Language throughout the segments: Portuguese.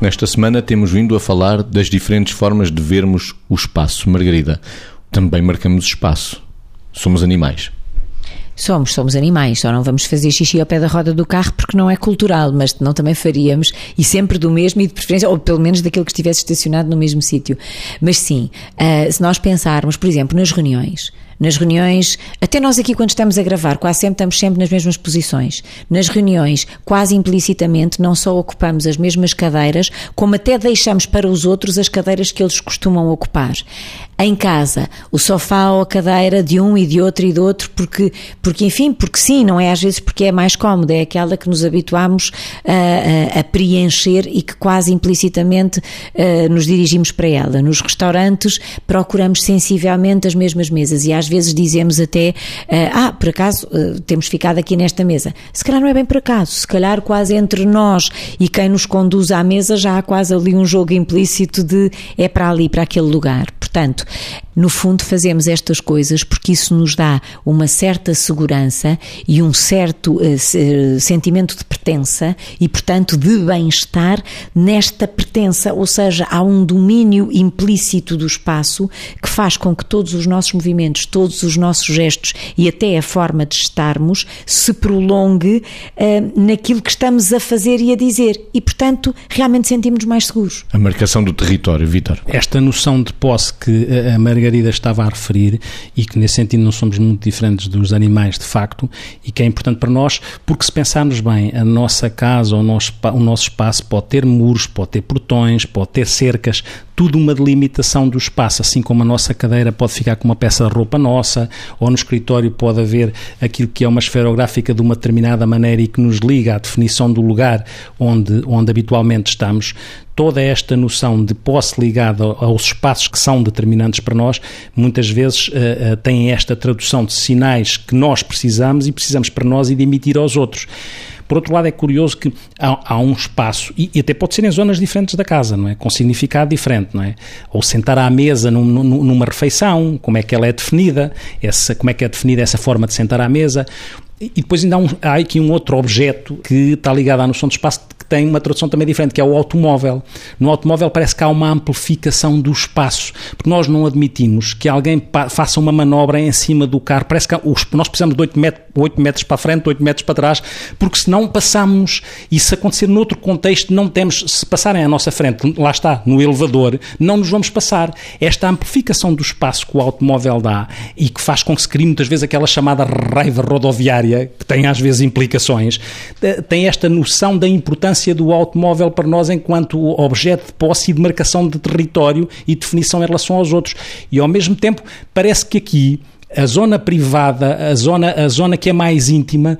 Nesta semana temos vindo a falar das diferentes formas de vermos o espaço. Margarida, também marcamos espaço. Somos animais. Somos, somos animais, só não vamos fazer xixi ao pé da roda do carro porque não é cultural, mas não também faríamos, e sempre do mesmo, e de preferência, ou pelo menos daquele que estivesse estacionado no mesmo sítio. Mas sim, uh, se nós pensarmos, por exemplo, nas reuniões, nas reuniões, até nós aqui quando estamos a gravar, quase sempre estamos sempre nas mesmas posições. Nas reuniões, quase implicitamente, não só ocupamos as mesmas cadeiras, como até deixamos para os outros as cadeiras que eles costumam ocupar. Em casa, o sofá ou a cadeira de um e de outro e de outro, porque, porque enfim, porque sim, não é às vezes porque é mais cómoda, é aquela que nos habituamos a, a, a preencher e que quase implicitamente uh, nos dirigimos para ela. Nos restaurantes, procuramos sensivelmente as mesmas mesas e às vezes dizemos até, uh, ah, por acaso uh, temos ficado aqui nesta mesa. Se calhar não é bem por acaso, se calhar quase entre nós e quem nos conduz à mesa já há quase ali um jogo implícito de é para ali, para aquele lugar. Portanto, no fundo, fazemos estas coisas porque isso nos dá uma certa segurança e um certo uh, sentimento de pertença e, portanto, de bem-estar nesta pertença, ou seja, há um domínio implícito do espaço que faz com que todos os nossos movimentos, todos os nossos gestos e até a forma de estarmos se prolongue uh, naquilo que estamos a fazer e a dizer e, portanto, realmente sentimos mais seguros. A marcação do território, Vítor. Esta noção de posse que a Margarida estava a referir e que nesse sentido não somos muito diferentes dos animais de facto e que é importante para nós porque se pensarmos bem, a nossa casa, o nosso, o nosso espaço pode ter muros, pode ter portões, pode ter cercas, tudo uma delimitação do espaço, assim como a nossa cadeira pode ficar com uma peça de roupa nossa, ou no escritório pode haver aquilo que é uma esferográfica de uma determinada maneira e que nos liga à definição do lugar onde, onde habitualmente estamos. Toda esta noção de posse ligada aos espaços que são determinantes para nós, muitas vezes uh, uh, tem esta tradução de sinais que nós precisamos e precisamos para nós e de emitir aos outros. Por outro lado, é curioso que há, há um espaço, e, e, até pode ser em zonas diferentes da casa, não é? Com significado diferente, não é? Ou sentar à mesa num, numa refeição, como é que ela é definida, essa, como é que é definida essa forma de sentar à mesa. E depois ainda há, um, há aqui um outro objeto que está ligado à noção de espaço tem uma tradução também diferente, que é o automóvel. No automóvel parece que há uma amplificação do espaço, porque nós não admitimos que alguém faça uma manobra em cima do carro. Parece que nós precisamos de 8 metros, 8 metros para a frente, 8 metros para trás, porque senão passamos, e se acontecer noutro contexto, não temos, se passarem à nossa frente, lá está, no elevador, não nos vamos passar. Esta amplificação do espaço que o automóvel dá e que faz com que se crie muitas vezes aquela chamada raiva rodoviária que tem às vezes implicações, eh, tem esta noção da importância do automóvel para nós enquanto objeto de posse e de marcação de território e definição em relação aos outros. E ao mesmo tempo, parece que aqui a zona privada, a zona, a zona que é mais íntima,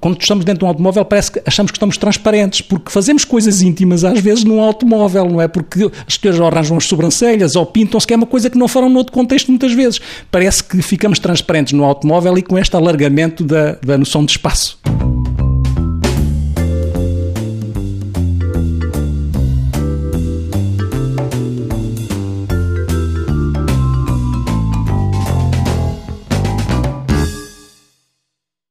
quando estamos dentro de um automóvel, parece que achamos que estamos transparentes, porque fazemos coisas íntimas às vezes num automóvel, não é? Porque as senhoras arranjam as sobrancelhas ou pintam-se, que é uma coisa que não farão noutro contexto muitas vezes. Parece que ficamos transparentes no automóvel e com este alargamento da, da noção de espaço.